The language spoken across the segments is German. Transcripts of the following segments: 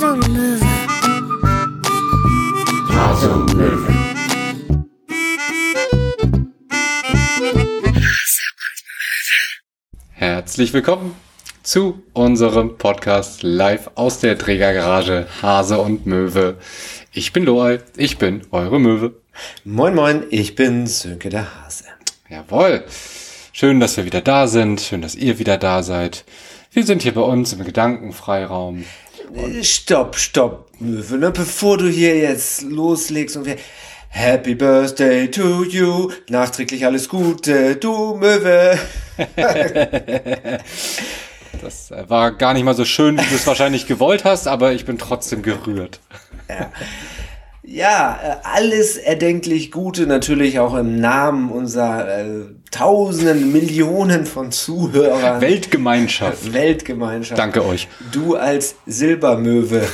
Hase und Möwe. Hase und Möwe. Herzlich willkommen zu unserem Podcast live aus der Trägergarage Hase und Möwe. Ich bin Loai, ich bin eure Möwe. Moin Moin, ich bin Sönke der Hase. Jawohl. Schön, dass wir wieder da sind. Schön, dass ihr wieder da seid. Wir sind hier bei uns im Gedankenfreiraum. Äh, Stopp, stopp, Möwe, ne? bevor du hier jetzt loslegst und wir Happy Birthday to you, nachträglich alles Gute, du Möwe. Das äh, war gar nicht mal so schön, wie du es wahrscheinlich gewollt hast, aber ich bin trotzdem gerührt. Ja, äh, alles erdenklich Gute, natürlich auch im Namen unserer äh, Tausenden, Millionen von Zuhörern. Weltgemeinschaft. Weltgemeinschaft. Danke euch. Du als Silbermöwe.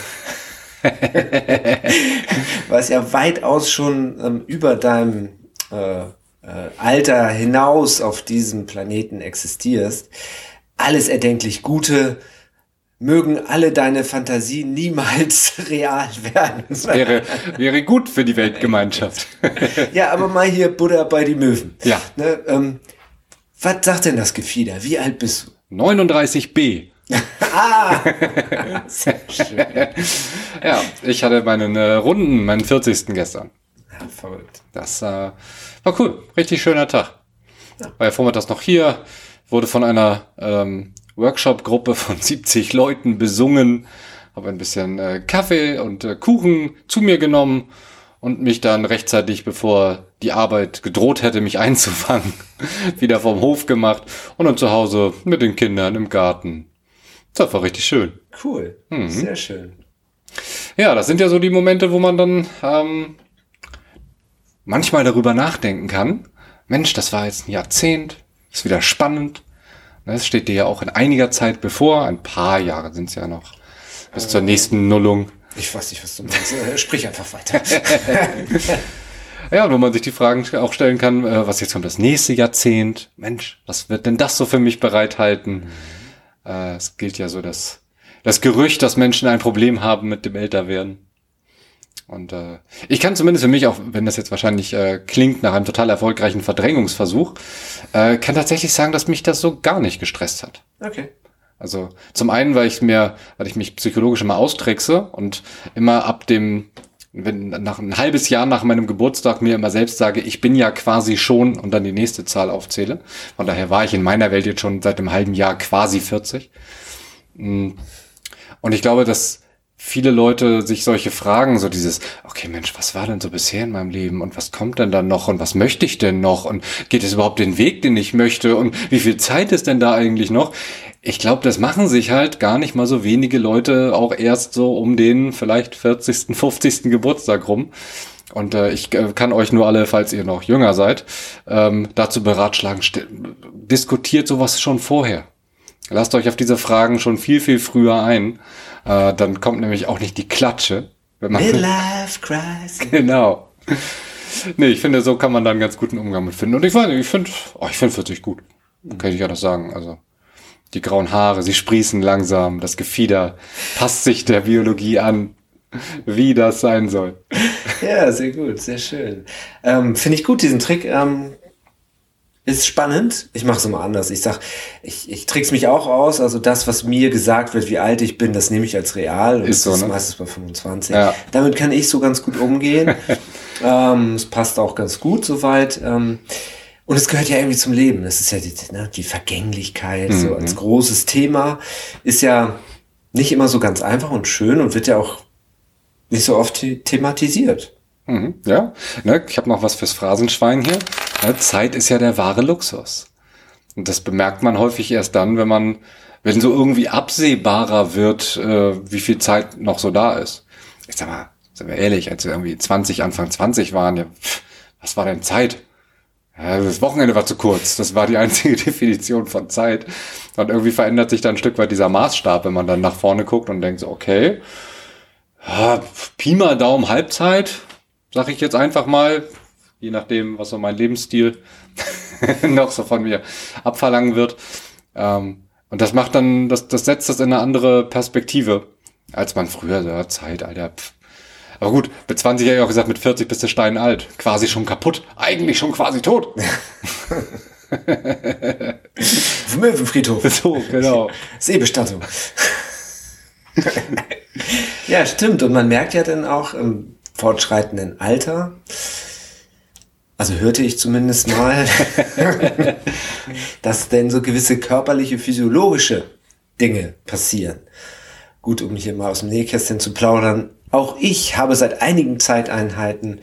was ja weitaus schon ähm, über deinem äh, äh, Alter hinaus auf diesem Planeten existierst. Alles erdenklich Gute. Mögen alle deine Fantasien niemals real werden. Wäre, wäre gut für die Weltgemeinschaft. ja, aber mal hier Buddha bei die Möwen. Ja. Ne, ähm, was sagt denn das Gefieder? Wie alt bist du? 39b. Ah! Sehr schön. Ja, ich hatte meinen äh, Runden, meinen 40. gestern. Ja, verrückt. Das äh, war cool. Richtig schöner Tag. War ja vormittags noch hier, wurde von einer ähm, Workshop-Gruppe von 70 Leuten besungen, habe ein bisschen äh, Kaffee und äh, Kuchen zu mir genommen und mich dann rechtzeitig, bevor die Arbeit gedroht hätte, mich einzufangen, wieder vom Hof gemacht und dann zu Hause mit den Kindern im Garten. Das war richtig schön. Cool. Sehr schön. Ja, das sind ja so die Momente, wo man dann ähm, manchmal darüber nachdenken kann. Mensch, das war jetzt ein Jahrzehnt, ist wieder spannend. Ne, Es steht dir ja auch in einiger Zeit bevor, ein paar Jahre sind es ja noch, bis zur nächsten Nullung. Ich weiß nicht, was du meinst. Äh, Sprich einfach weiter. Ja, wo man sich die Fragen auch stellen kann, äh, was jetzt kommt das nächste Jahrzehnt? Mensch, was wird denn das so für mich bereithalten? Äh, es gilt ja so das, das Gerücht, dass Menschen ein Problem haben mit dem Älterwerden. Und äh, ich kann zumindest für mich, auch wenn das jetzt wahrscheinlich äh, klingt nach einem total erfolgreichen Verdrängungsversuch, äh, kann tatsächlich sagen, dass mich das so gar nicht gestresst hat. Okay. Also zum einen, weil ich mir, weil ich mich psychologisch immer austrickse und immer ab dem, wenn nach ein halbes Jahr nach meinem Geburtstag mir immer selbst sage, ich bin ja quasi schon und dann die nächste Zahl aufzähle. Von daher war ich in meiner Welt jetzt schon seit einem halben Jahr quasi 40. Mm. Und ich glaube, dass viele Leute sich solche Fragen, so dieses, okay Mensch, was war denn so bisher in meinem Leben und was kommt denn dann noch und was möchte ich denn noch und geht es überhaupt den Weg, den ich möchte und wie viel Zeit ist denn da eigentlich noch? Ich glaube, das machen sich halt gar nicht mal so wenige Leute auch erst so um den vielleicht 40., 50. Geburtstag rum. Und äh, ich äh, kann euch nur alle, falls ihr noch jünger seid, ähm, dazu beratschlagen, diskutiert sowas schon vorher. Lasst euch auf diese Fragen schon viel, viel früher ein. Äh, dann kommt nämlich auch nicht die Klatsche. Wenn man Midlife Crisis. genau. Nee, ich finde, so kann man da einen ganz guten Umgang mit finden. Und ich weiß nicht, ich finde, oh, ich finde 40 gut. Kann ich ja das sagen. Also, die grauen Haare, sie sprießen langsam, das Gefieder passt sich der Biologie an, wie das sein soll. Ja, sehr gut, sehr schön. Ähm, Finde ich gut, diesen Trick. Ähm, ist spannend. Ich mache es immer anders. Ich sag, ich, ich trick's mich auch aus. Also das, was mir gesagt wird, wie alt ich bin, das nehme ich als real. Und Ist so, das ne? meistens bei 25. Ja. Damit kann ich so ganz gut umgehen. ähm, es passt auch ganz gut soweit. Ähm, und es gehört ja irgendwie zum Leben. Das ist ja die, ne, die Vergänglichkeit, so Mhm. als großes Thema. Ist ja nicht immer so ganz einfach und schön und wird ja auch nicht so oft the- thematisiert. Mhm, ja, ne, ich habe noch was fürs Phrasenschwein hier. Ne, Zeit ist ja der wahre Luxus. Und das bemerkt man häufig erst dann, wenn man, wenn so irgendwie absehbarer wird, äh, wie viel Zeit noch so da ist. Ich sag mal, sind wir ehrlich, als wir irgendwie 20, Anfang 20 waren, ja, pff, was war denn Zeit? Ja, das Wochenende war zu kurz. Das war die einzige Definition von Zeit. Und irgendwie verändert sich dann ein Stück weit dieser Maßstab, wenn man dann nach vorne guckt und denkt so, okay, ja, Pi Daumen Halbzeit, sag ich jetzt einfach mal, je nachdem, was so mein Lebensstil noch so von mir abverlangen wird. Ähm, und das macht dann, das, das setzt das in eine andere Perspektive. als man früher, ja, Zeit, Alter. Pff. Aber gut, mit 20 habe ich auch gesagt, mit 40 bist du steinalt. Quasi schon kaputt. Eigentlich schon quasi tot. Möwenfriedhof. so, genau. Seebestattung. ja, stimmt. Und man merkt ja dann auch im fortschreitenden Alter, also hörte ich zumindest mal, dass denn so gewisse körperliche, physiologische Dinge passieren. Gut, um hier mal aus dem Nähkästchen zu plaudern. Auch ich habe seit einigen Zeiteinheiten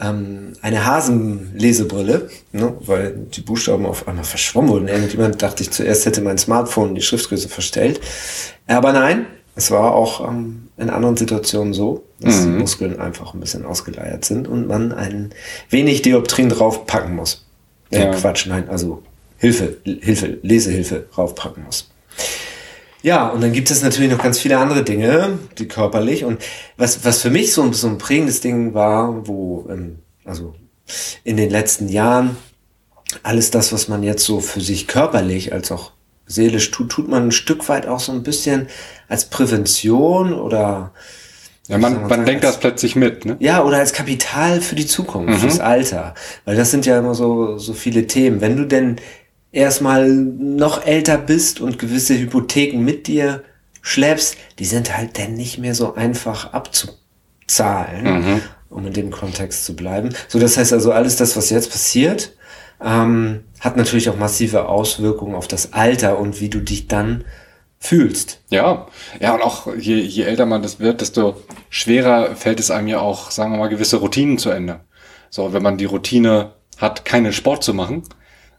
ähm, eine Hasenlesebrille, ne, weil die Buchstaben auf einmal verschwommen wurden. Irgendjemand dachte ich zuerst hätte mein Smartphone die Schriftgröße verstellt. Aber nein, es war auch ähm, in anderen Situationen so, dass mhm. die Muskeln einfach ein bisschen ausgeleiert sind und man ein wenig Dioptrin draufpacken muss. Äh, ja. Quatsch, nein, also Hilfe, Hilfe, Lesehilfe draufpacken muss. Ja, und dann gibt es natürlich noch ganz viele andere Dinge, die körperlich. Und was, was für mich so, so ein prägendes Ding war, wo, ähm, also in den letzten Jahren, alles das, was man jetzt so für sich körperlich als auch seelisch tut, tut man ein Stück weit auch so ein bisschen als Prävention oder ja, man, man sagen, denkt als, das plötzlich mit, ne? Ja, oder als Kapital für die Zukunft, mhm. fürs Alter. Weil das sind ja immer so, so viele Themen. Wenn du denn erstmal noch älter bist und gewisse Hypotheken mit dir schleppst, die sind halt dann nicht mehr so einfach abzuzahlen, mhm. um in dem Kontext zu bleiben. So, das heißt also, alles das, was jetzt passiert, ähm, hat natürlich auch massive Auswirkungen auf das Alter und wie du dich dann fühlst. Ja, ja, und auch je, je älter man das wird, desto schwerer fällt es einem ja auch, sagen wir mal, gewisse Routinen zu Ende. So, wenn man die Routine hat, keinen Sport zu machen,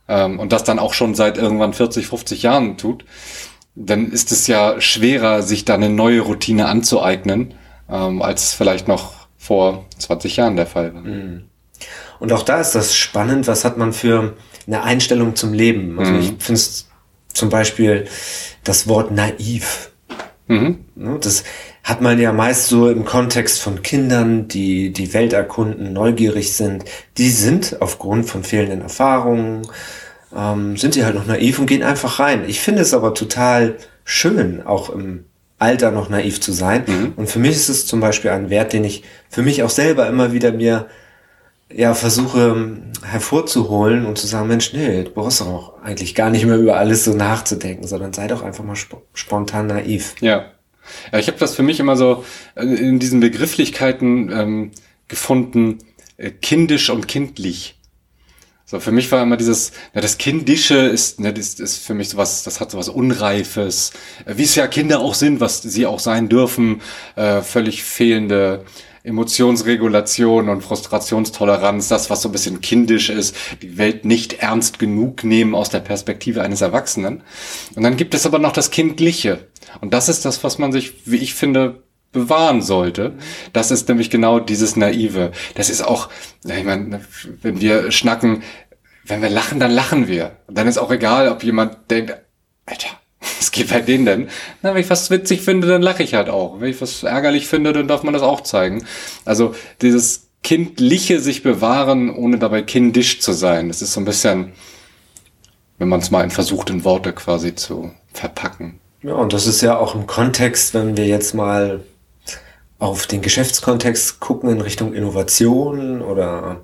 ähm, und das dann auch schon seit irgendwann 40, 50 Jahren tut, dann ist es ja schwerer, sich da eine neue Routine anzueignen, ähm, als es vielleicht noch vor 20 Jahren der Fall war. Mhm. Und auch da ist das spannend, was hat man für eine Einstellung zum Leben. Also mhm. ich finde es zum Beispiel das Wort naiv. Mhm. Ne, das hat man ja meist so im Kontext von Kindern, die die Welt erkunden, neugierig sind. Die sind aufgrund von fehlenden Erfahrungen, ähm, sind die halt noch naiv und gehen einfach rein. Ich finde es aber total schön, auch im Alter noch naiv zu sein. Mhm. Und für mich ist es zum Beispiel ein Wert, den ich für mich auch selber immer wieder mir ja, versuche ähm, hervorzuholen und zu sagen, Mensch, nee, du brauchst auch eigentlich gar nicht mehr über alles so nachzudenken, sondern sei doch einfach mal sp spontan naiv. Ja. ja ich habe das für mich immer so äh, in diesen Begrifflichkeiten ähm, gefunden, äh, kindisch und kindlich. So, für mich war immer dieses, ja, das Kindische ist, ne, das ist für mich sowas, das hat sowas Unreifes, äh, wie es ja Kinder auch sind, was sie auch sein dürfen, äh, völlig fehlende Emotionsregulation und Frustrationstoleranz, das, was so ein bisschen kindisch ist, die Welt nicht ernst genug nehmen aus der Perspektive eines Erwachsenen. Und dann gibt es aber noch das Kindliche. Und das ist das, was man sich, wie ich finde, bewahren sollte. Das ist nämlich genau dieses Naive. Das ist auch, ich meine, wenn wir schnacken, wenn wir lachen, dann lachen wir. Und dann ist auch egal, ob jemand denkt, Alter, was geht bei denen denn? Na, wenn ich was witzig finde, dann lache ich halt auch. Wenn ich was ärgerlich finde, dann darf man das auch zeigen. Also dieses kindliche sich bewahren, ohne dabei kindisch zu sein. Das ist so ein bisschen, wenn man es mal in versucht, in Worte quasi zu verpacken. Ja, und das ist ja auch im Kontext, wenn wir jetzt mal auf den Geschäftskontext gucken in Richtung Innovation oder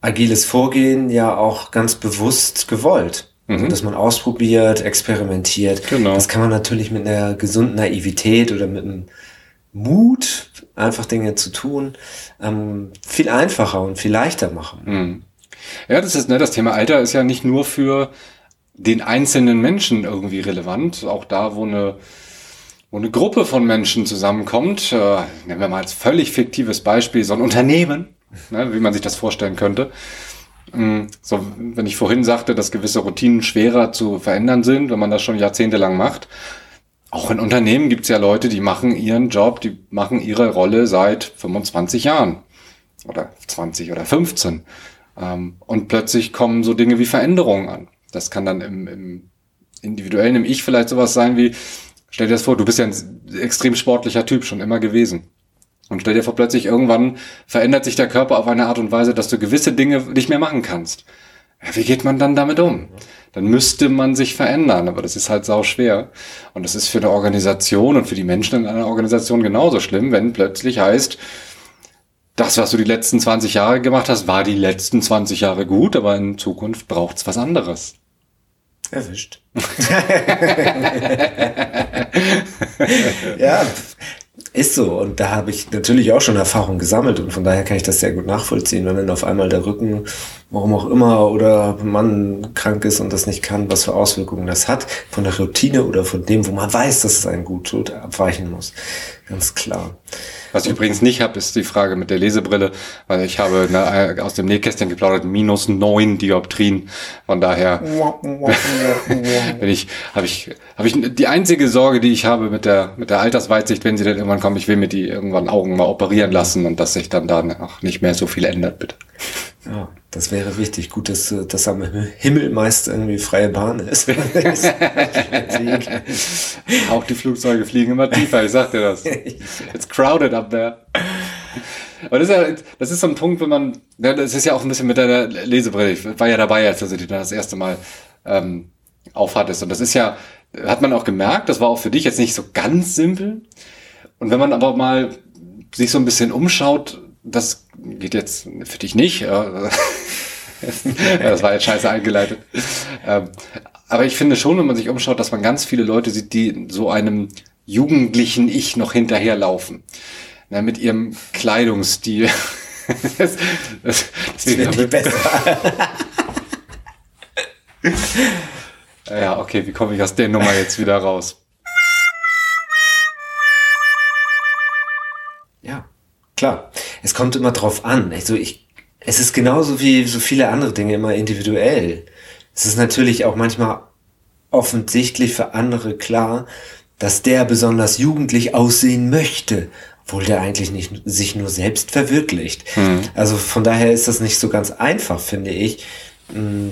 agiles Vorgehen, ja auch ganz bewusst gewollt. Mhm. dass man ausprobiert, experimentiert. Genau. Das kann man natürlich mit einer gesunden Naivität oder mit einem Mut, einfach Dinge zu tun, ähm, viel einfacher und viel leichter machen. Mhm. Ja, das ist, ne, das Thema Alter ist ja nicht nur für den einzelnen Menschen irgendwie relevant, auch da, wo eine, wo eine Gruppe von Menschen zusammenkommt, äh, nehmen wir mal als völlig fiktives Beispiel so ein Unternehmen, ne, wie man sich das vorstellen könnte, so, wenn ich vorhin sagte, dass gewisse Routinen schwerer zu verändern sind, wenn man das schon jahrzehntelang macht. Auch in Unternehmen gibt es ja Leute, die machen ihren Job, die machen ihre Rolle seit 25 Jahren oder 20 oder 15. Ähm, und plötzlich kommen so Dinge wie Veränderungen an. Das kann dann im, im individuellen, im Ich vielleicht sowas sein wie, stell dir das vor, du bist ja ein extrem sportlicher Typ schon immer gewesen. Und stell dir vor, plötzlich irgendwann verändert sich der Körper auf eine Art und Weise, dass du gewisse Dinge nicht mehr machen kannst. Ja, wie geht man dann damit um? Dann müsste man sich verändern, aber das ist halt sau schwer. Und das ist für eine Organisation und für die Menschen in einer Organisation genauso schlimm, wenn plötzlich heißt, das, was du die letzten 20 Jahre gemacht hast, war die letzten 20 Jahre gut, aber in Zukunft braucht's was anderes. Erwischt. ja, ist so. Und da habe ich natürlich auch schon Erfahrung gesammelt und von daher kann ich das sehr gut nachvollziehen, wenn dann auf einmal der Rücken, warum auch immer, oder man krank ist und das nicht kann, was für Auswirkungen das hat, von der Routine oder von dem, wo man weiß, dass es einen gut tut, abweichen muss. Ganz klar. Was ich übrigens nicht habe, ist die Frage mit der Lesebrille, weil ich habe ne, aus dem Nähkästchen geplaudert, minus neun Dioptrien. Von daher bin ich, habe ich, habe ich die einzige Sorge, die ich habe mit der mit der Altersweitsicht, wenn sie dann irgendwann kommen, ich will mir die irgendwann Augen mal operieren lassen und dass sich dann danach nicht mehr so viel ändert, bitte. Ja, das wäre wichtig. Gut, dass, dass am Himmel meist irgendwie freie Bahn ist. Auch die Flugzeuge fliegen immer tiefer, ich sag dir das. It's crowded up there. Aber das ist ja, das ist so ein Punkt, wenn man, das ist ja auch ein bisschen mit deiner Lesebrille. Ich war ja dabei, als du die das erste Mal ähm, aufhattest. Und das ist ja, hat man auch gemerkt, das war auch für dich jetzt nicht so ganz simpel. Und wenn man aber mal sich so ein bisschen umschaut, das geht jetzt für dich nicht. das war jetzt scheiße eingeleitet. Ähm, aber ich finde schon, wenn man sich umschaut, dass man ganz viele Leute sieht, die so einem jugendlichen Ich noch hinterherlaufen. Na, mit ihrem Kleidungsstil. das, das, das wird nicht besser. ja, okay, wie komme ich aus der Nummer jetzt wieder raus? Ja, klar. Es kommt immer drauf an. Also ich, es ist genauso wie so viele andere Dinge immer individuell. Es ist natürlich auch manchmal offensichtlich für andere klar, dass der besonders jugendlich aussehen möchte, obwohl der eigentlich nicht sich nur selbst verwirklicht. Mhm. Also von daher ist das nicht so ganz einfach, finde ich,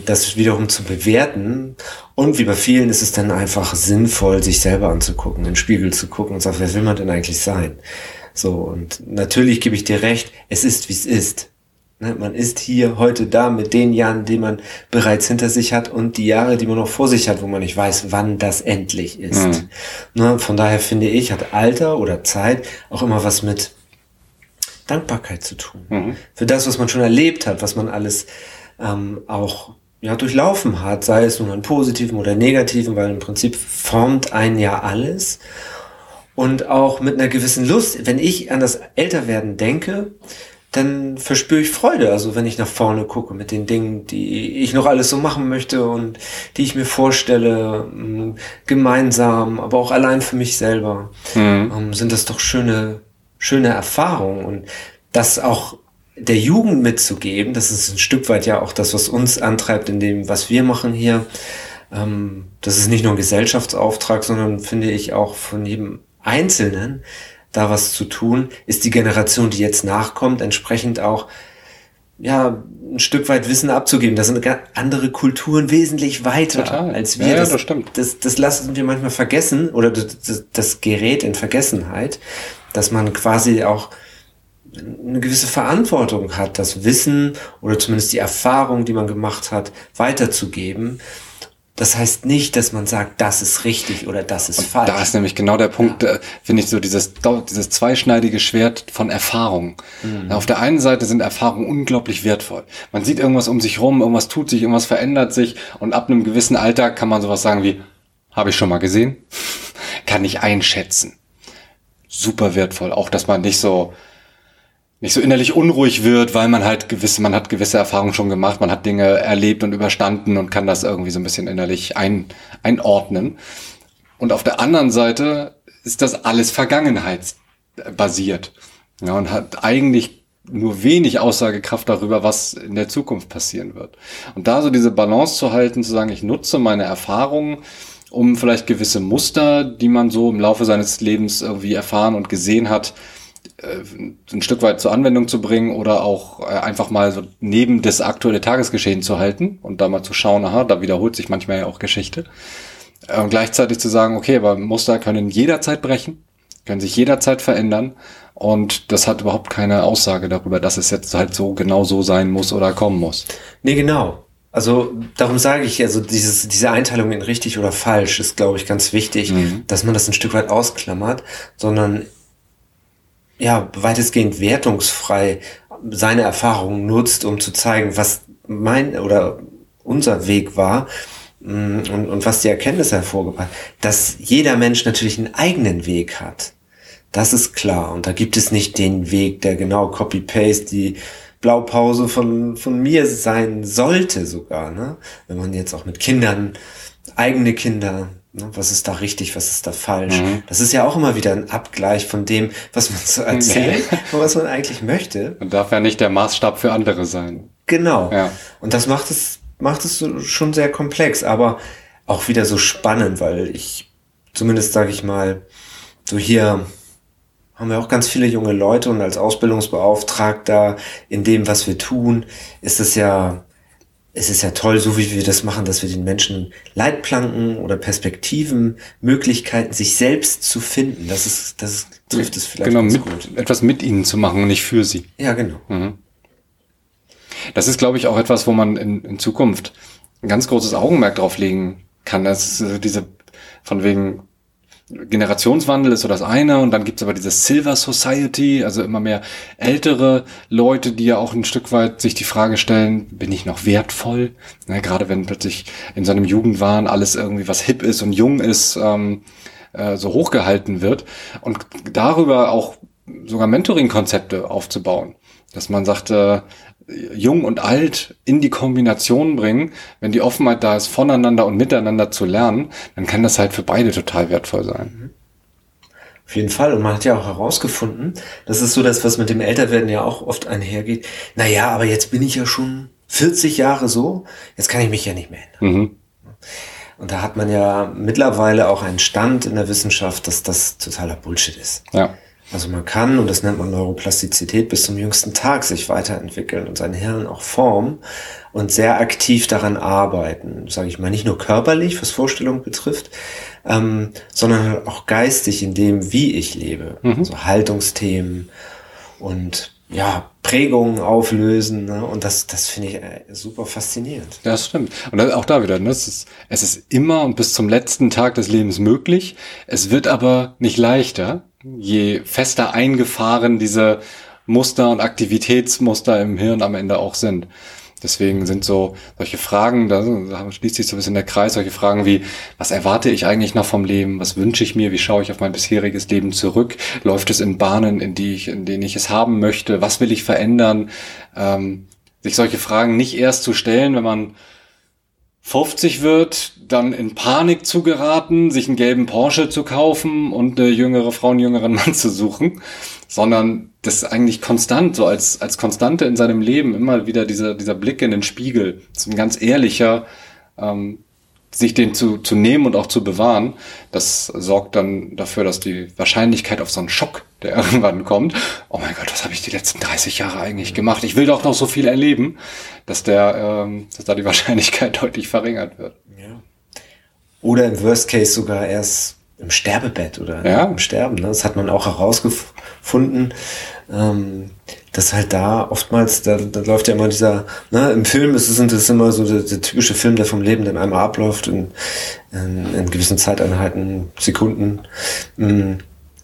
das wiederum zu bewerten. Und wie bei vielen ist es dann einfach sinnvoll, sich selber anzugucken, in den Spiegel zu gucken und sagen, wer will man denn eigentlich sein? So, und natürlich gebe ich dir recht, es ist, wie es ist. Ne, man ist hier heute da mit den Jahren, die man bereits hinter sich hat und die Jahre, die man noch vor sich hat, wo man nicht weiß, wann das endlich ist. Mhm. Ne, von daher finde ich, hat Alter oder Zeit auch immer was mit Dankbarkeit zu tun. Mhm. Für das, was man schon erlebt hat, was man alles ähm, auch ja, durchlaufen hat, sei es nun an positiven oder negativen, weil im Prinzip formt ein ja alles und auch mit einer gewissen Lust. Wenn ich an das Älterwerden denke, dann verspüre ich Freude. Also wenn ich nach vorne gucke mit den Dingen, die ich noch alles so machen möchte und die ich mir vorstelle, mm, gemeinsam, aber auch allein für mich selber, mhm. Ähm, sind das doch schöne, schöne Erfahrungen. Und das auch der Jugend mitzugeben, das ist ein Stück weit ja auch das, was uns antreibt in dem, was wir machen hier. Ähm, das ist nicht nur ein Gesellschaftsauftrag, sondern finde ich auch von jedem Einzelnen da was zu tun, ist die Generation, die jetzt nachkommt, entsprechend auch ja, ein Stück weit Wissen abzugeben. Da sind andere Kulturen wesentlich weiter Total. als wir. Ja, das, das stimmt. Das, das lassen wir manchmal vergessen oder das, das gerät in Vergessenheit, dass man quasi auch eine gewisse Verantwortung hat, das Wissen oder zumindest die Erfahrung, die man gemacht hat, weiterzugeben. Das heißt nicht, dass man sagt, das ist richtig oder das ist und falsch. Da ist nämlich genau der Punkt, ja. äh, finde ich so dieses, dieses zweischneidige Schwert von Erfahrung. Mhm. Auf der einen Seite sind Erfahrungen unglaublich wertvoll. Man sieht irgendwas um sich rum, irgendwas tut sich, irgendwas verändert sich und ab einem gewissen Alter kann man sowas sagen wie, habe ich schon mal gesehen, kann ich einschätzen. Super wertvoll. Auch, dass man nicht so, nicht so innerlich unruhig wird, weil man halt gewisse, man hat gewisse Erfahrungen schon gemacht, man hat Dinge erlebt und überstanden und kann das irgendwie so ein bisschen innerlich ein, einordnen. Und auf der anderen Seite ist das alles vergangenheitsbasiert. Ja, und hat eigentlich nur wenig Aussagekraft darüber, was in der Zukunft passieren wird. Und da so diese Balance zu halten, zu sagen, ich nutze meine Erfahrungen, um vielleicht gewisse Muster, die man so im Laufe seines Lebens irgendwie erfahren und gesehen hat, ein Stück weit zur Anwendung zu bringen oder auch äh, einfach mal so neben das aktuelle Tagesgeschehen zu halten und da mal zu schauen, aha, da wiederholt sich manchmal ja auch Geschichte. Äh, und gleichzeitig zu sagen, okay, aber Muster können jederzeit brechen, können sich jederzeit verändern und das hat überhaupt keine Aussage darüber, dass es jetzt halt so genau so sein muss oder kommen muss. Nee, genau. Also darum sage ich, also dieses, diese Einteilung in richtig oder falsch ist, glaube ich, ganz wichtig, mhm. dass man das ein Stück weit ausklammert, sondern ja, weitestgehend wertungsfrei seine Erfahrungen nutzt, um zu zeigen, was mein oder unser Weg war mm, und, und was die Erkenntnisse hervorgebracht dass jeder Mensch natürlich einen eigenen Weg hat. Das ist klar. Und da gibt es nicht den Weg, der genau Copy-Paste die Blaupause von, von mir sein sollte sogar. Ne? Wenn man jetzt auch mit Kindern, eigene Kinder? Was ist da richtig, was ist da falsch. Mhm. Das ist ja auch immer wieder ein Abgleich von dem, was man so erzählt und was man eigentlich möchte. Man darf ja nicht der Maßstab für andere sein. Genau. Ja. Und das macht es, macht es schon sehr komplex, aber auch wieder so spannend, weil ich zumindest sage ich mal, so hier haben wir auch ganz viele junge Leute und als Ausbildungsbeauftragter in dem, was wir tun, ist es ja, es ist ja toll, so wie wir das machen, dass wir den Menschen Leitplanken oder Perspektiven, Möglichkeiten, sich selbst zu finden. Das ist, das trifft es vielleicht genau, mit, gut. etwas mit ihnen zu machen und nicht für sie. Ja, genau. Mhm. Das ist, glaube ich, auch etwas, wo man in, in Zukunft ein ganz großes Augenmerk drauf legen kann. Das ist diese, von wegen, Generationswandel ist so das eine und dann gibt's aber diese Silver Society, also immer mehr ältere Leute, die ja auch ein Stück weit sich die Frage stellen, bin ich noch wertvoll? Ja, gerade wenn plötzlich in seinem Jugendwahn alles irgendwie was hip ist und jung ist, ähm, äh, so hochgehalten wird und darüber auch sogar Mentoring-Konzepte aufzubauen. Dass man sagt, äh, jung und alt in die Kombination bringen, wenn die Offenheit da ist, voneinander und miteinander zu lernen, dann kann das halt für beide total wertvoll sein. Auf jeden Fall. Und man hat ja auch herausgefunden, das ist so das, was mit dem Älterwerden ja auch oft einhergeht. Naja, aber jetzt bin ich ja schon 40 Jahre so, jetzt kann ich mich ja nicht mehr ändern. Mhm. Und da hat man ja mittlerweile auch einen Stand in der Wissenschaft, dass das totaler Bullshit ist. Ja. Also man kann, und das nennt man Neuroplastizität, bis zum jüngsten Tag sich weiterentwickeln und sein Hirn auch formen und sehr aktiv daran arbeiten, sage ich mal, nicht nur körperlich, was Vorstellung betrifft, ähm, sondern auch geistig in dem, wie ich lebe. Mhm. Also Haltungsthemen und ja, Prägungen auflösen. Ne? Und das, das finde ich äh, super faszinierend. Ja, das stimmt. Und auch da wieder, ne? es, ist, es ist immer und bis zum letzten Tag des Lebens möglich. Es wird aber nicht leichter je fester eingefahren diese Muster und Aktivitätsmuster im Hirn am Ende auch sind. Deswegen sind so solche Fragen, da schließt sich so ein bisschen der Kreis, solche Fragen wie, was erwarte ich eigentlich noch vom Leben? Was wünsche ich mir? Wie schaue ich auf mein bisheriges Leben zurück? Läuft es in Bahnen, in, die ich, in denen ich es haben möchte? Was will ich verändern? Ähm, sich solche Fragen nicht erst zu stellen, wenn man 50 wird, dann in Panik zu geraten, sich einen gelben Porsche zu kaufen und eine jüngere Frau, einen jüngeren Mann zu suchen, sondern das eigentlich konstant, so als, als Konstante in seinem Leben, immer wieder dieser, dieser Blick in den Spiegel, so ein ganz ehrlicher, ähm, sich den zu, zu nehmen und auch zu bewahren, das sorgt dann dafür, dass die Wahrscheinlichkeit auf so einen Schock, der irgendwann kommt, oh mein Gott, was habe ich die letzten 30 Jahre eigentlich gemacht? Ich will doch noch so viel erleben, dass der, ähm, dass da die Wahrscheinlichkeit deutlich verringert wird. Ja. Oder im Worst Case sogar erst im Sterbebett oder ja. im Sterben. Ne? Das hat man auch herausgefunden, ähm, dass halt da oftmals, da, da läuft ja immer dieser, ne, im Film ist es, es immer so der, der typische Film, der vom Leben dann einmal abläuft in, in, in gewissen Zeiteinheiten, Sekunden. Ähm,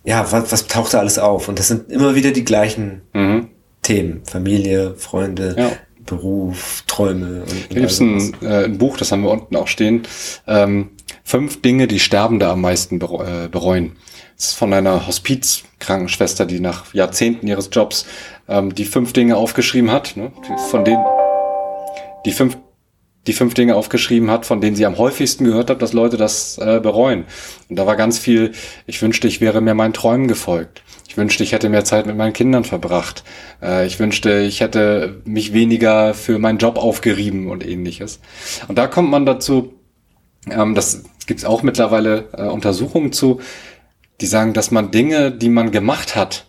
ja, was, was taucht da alles auf? Und das sind immer wieder die gleichen mhm. Themen. Familie, Freunde, ja. Beruf, Träume. Und, und da gibt es ein, äh, ein Buch, das haben wir unten auch stehen. Ähm, fünf Dinge, die Sterbende am meisten äh, bereuen. Das ist von einer Hospizkrankenschwester, die nach Jahrzehnten ihres Jobs ähm, die fünf Dinge aufgeschrieben hat, ne? von denen die fünf die fünf Dinge aufgeschrieben hat, von denen sie am häufigsten gehört hat, dass Leute das äh, bereuen. Und da war ganz viel, ich wünschte, ich wäre mir meinen Träumen gefolgt. Ich wünschte, ich hätte mehr Zeit mit meinen Kindern verbracht. Äh, ich wünschte, ich hätte mich weniger für meinen Job aufgerieben und ähnliches. Und da kommt man dazu, ähm, das gibt es auch mittlerweile äh, Untersuchungen zu, die sagen, dass man Dinge, die man gemacht hat,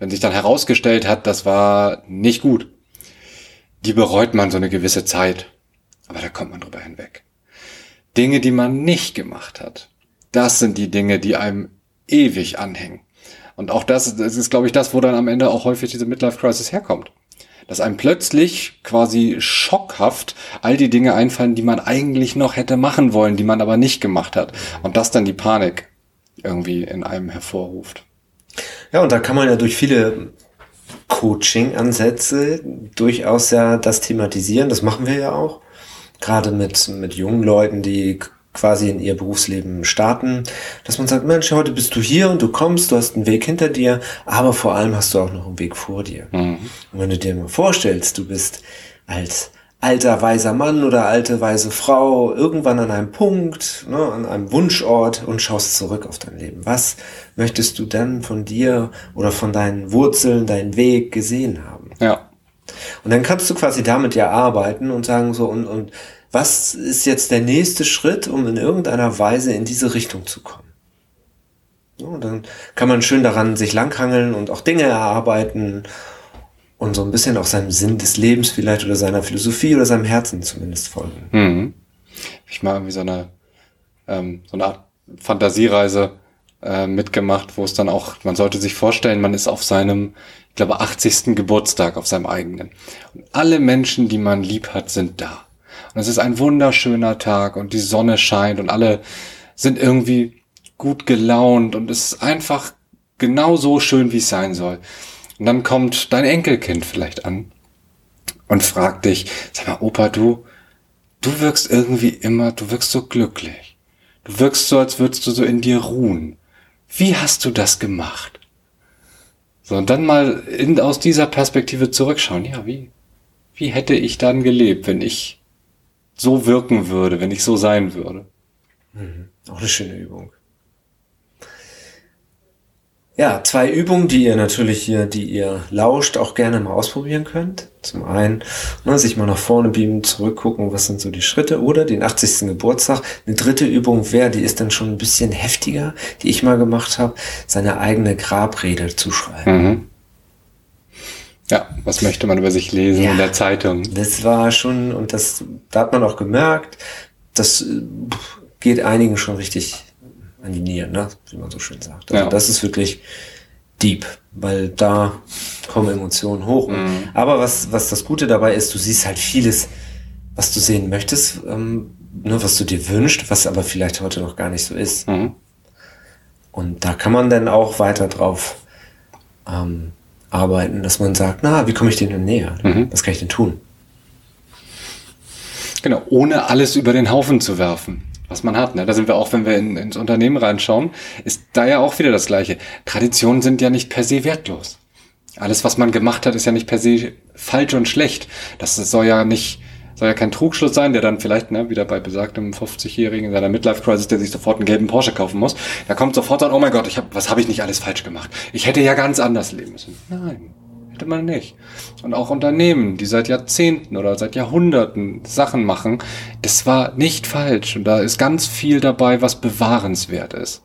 wenn sich dann herausgestellt hat, das war nicht gut, die bereut man so eine gewisse Zeit. Aber da kommt man drüber hinweg. Dinge, die man nicht gemacht hat, das sind die Dinge, die einem ewig anhängen. Und auch das, das ist, glaube ich, das, wo dann am Ende auch häufig diese Midlife Crisis herkommt. Dass einem plötzlich quasi schockhaft all die Dinge einfallen, die man eigentlich noch hätte machen wollen, die man aber nicht gemacht hat. Und das dann die Panik irgendwie in einem hervorruft. Ja, und da kann man ja durch viele Coaching-Ansätze durchaus ja das thematisieren. Das machen wir ja auch. Gerade mit, mit jungen Leuten, die quasi in ihr Berufsleben starten, dass man sagt, Mensch, heute bist du hier und du kommst, du hast einen Weg hinter dir, aber vor allem hast du auch noch einen Weg vor dir. Mhm. Und wenn du dir mal vorstellst, du bist als alter weiser Mann oder alte weise Frau irgendwann an einem Punkt, ne, an einem Wunschort und schaust zurück auf dein Leben. Was möchtest du dann von dir oder von deinen Wurzeln, deinen Weg gesehen haben? Ja. Und dann kannst du quasi damit ja arbeiten und sagen so, und, und was ist jetzt der nächste Schritt, um in irgendeiner Weise in diese Richtung zu kommen? Und dann kann man schön daran sich langhangeln und auch Dinge erarbeiten und so ein bisschen auch seinem Sinn des Lebens vielleicht oder seiner Philosophie oder seinem Herzen zumindest folgen. Mhm. Ich mal irgendwie so eine, ähm, so eine Art Fantasiereise äh, mitgemacht, wo es dann auch, man sollte sich vorstellen, man ist auf seinem, ich glaube, 80. Geburtstag, auf seinem eigenen. Und alle Menschen, die man lieb hat, sind da. Und es ist ein wunderschöner Tag und die Sonne scheint und alle sind irgendwie gut gelaunt und es ist einfach genau so schön, wie es sein soll. Und dann kommt dein Enkelkind vielleicht an und fragt dich, sag mal, Opa, du, du wirkst irgendwie immer, du wirkst so glücklich. Du wirkst so, als würdest du so in dir ruhen. Wie hast du das gemacht? So, und dann mal in, aus dieser Perspektive zurückschauen. Ja, wie, wie hätte ich dann gelebt, wenn ich so wirken würde, wenn ich so sein würde? Mhm. Auch eine schöne Übung. Ja, zwei Übungen, die ihr natürlich hier, die ihr lauscht, auch gerne mal ausprobieren könnt. Zum einen, ne, sich mal nach vorne beamen, zurückgucken, was sind so die Schritte oder den 80. Geburtstag. Eine dritte Übung wäre, die ist dann schon ein bisschen heftiger, die ich mal gemacht habe, seine eigene Grabrede zu schreiben. Mhm. Ja, was möchte man über sich lesen ja, in der Zeitung? Das war schon, und das, da hat man auch gemerkt, das äh, geht einigen schon richtig an die Nieren, ne? wie man so schön sagt. Also ja. das ist wirklich deep, weil da kommen Emotionen hoch. Mhm. Aber was, was das Gute dabei ist, du siehst halt vieles, was du sehen möchtest, ähm, ne, was du dir wünschst, was aber vielleicht heute noch gar nicht so ist. Mhm. Und da kann man dann auch weiter drauf ähm, arbeiten, dass man sagt, na, wie komme ich denen näher? Mhm. Was kann ich denn tun? Genau, ohne alles über den Haufen zu werfen was man hat. Ne? Da sind wir auch, wenn wir in, ins Unternehmen reinschauen, ist da ja auch wieder das Gleiche. Traditionen sind ja nicht per se wertlos. Alles, was man gemacht hat, ist ja nicht per se falsch und schlecht. Das soll ja nicht, soll ja kein Trugschluss sein, der dann vielleicht, ne, wieder bei besagtem 50-Jährigen in seiner Midlife-Crisis, der sich sofort einen gelben Porsche kaufen muss, da kommt sofort dann, oh mein Gott, ich hab, was habe ich nicht alles falsch gemacht? Ich hätte ja ganz anders leben müssen. Nein. Hätte man nicht. Und auch Unternehmen, die seit Jahrzehnten oder seit Jahrhunderten Sachen machen, das war nicht falsch. Und da ist ganz viel dabei, was bewahrenswert ist.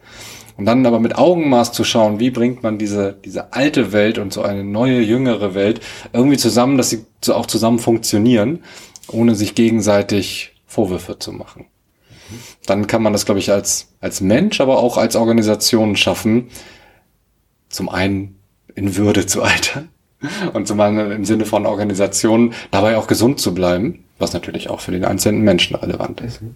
Und dann aber mit Augenmaß zu schauen, wie bringt man diese, diese alte Welt und so eine neue, jüngere Welt irgendwie zusammen, dass sie so auch zusammen funktionieren, ohne sich gegenseitig Vorwürfe zu machen. Dann kann man das, glaube ich, als, als Mensch, aber auch als Organisation schaffen, zum einen in Würde zu altern und zumal im Sinne von Organisationen dabei auch gesund zu bleiben, was natürlich auch für den einzelnen Menschen relevant ist. Mhm.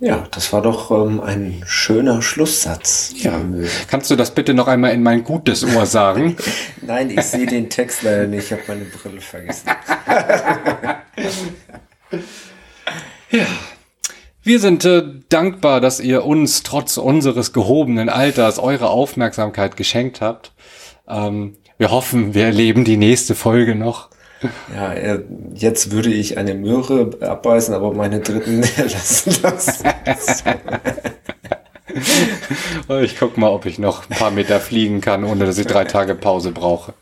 Ja, das war doch ähm, ein schöner Schlusssatz. Ja. Kannst du das bitte noch einmal in mein gutes Ohr sagen? Nein, ich sehe den Text leider nicht. Ich habe meine Brille vergessen. ja. Wir sind äh, dankbar, dass ihr uns trotz unseres gehobenen Alters eure Aufmerksamkeit geschenkt habt. Ähm, wir hoffen, wir erleben die nächste Folge noch. Ja, äh, jetzt würde ich eine Möhre abbeißen, aber meine dritten lassen das. ich guck mal, ob ich noch ein paar Meter fliegen kann, ohne dass ich drei Tage Pause brauche.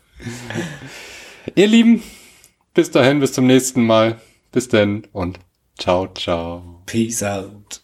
Ihr Lieben, bis dahin, bis zum nächsten Mal. Bis denn und ciao, ciao. Peace out.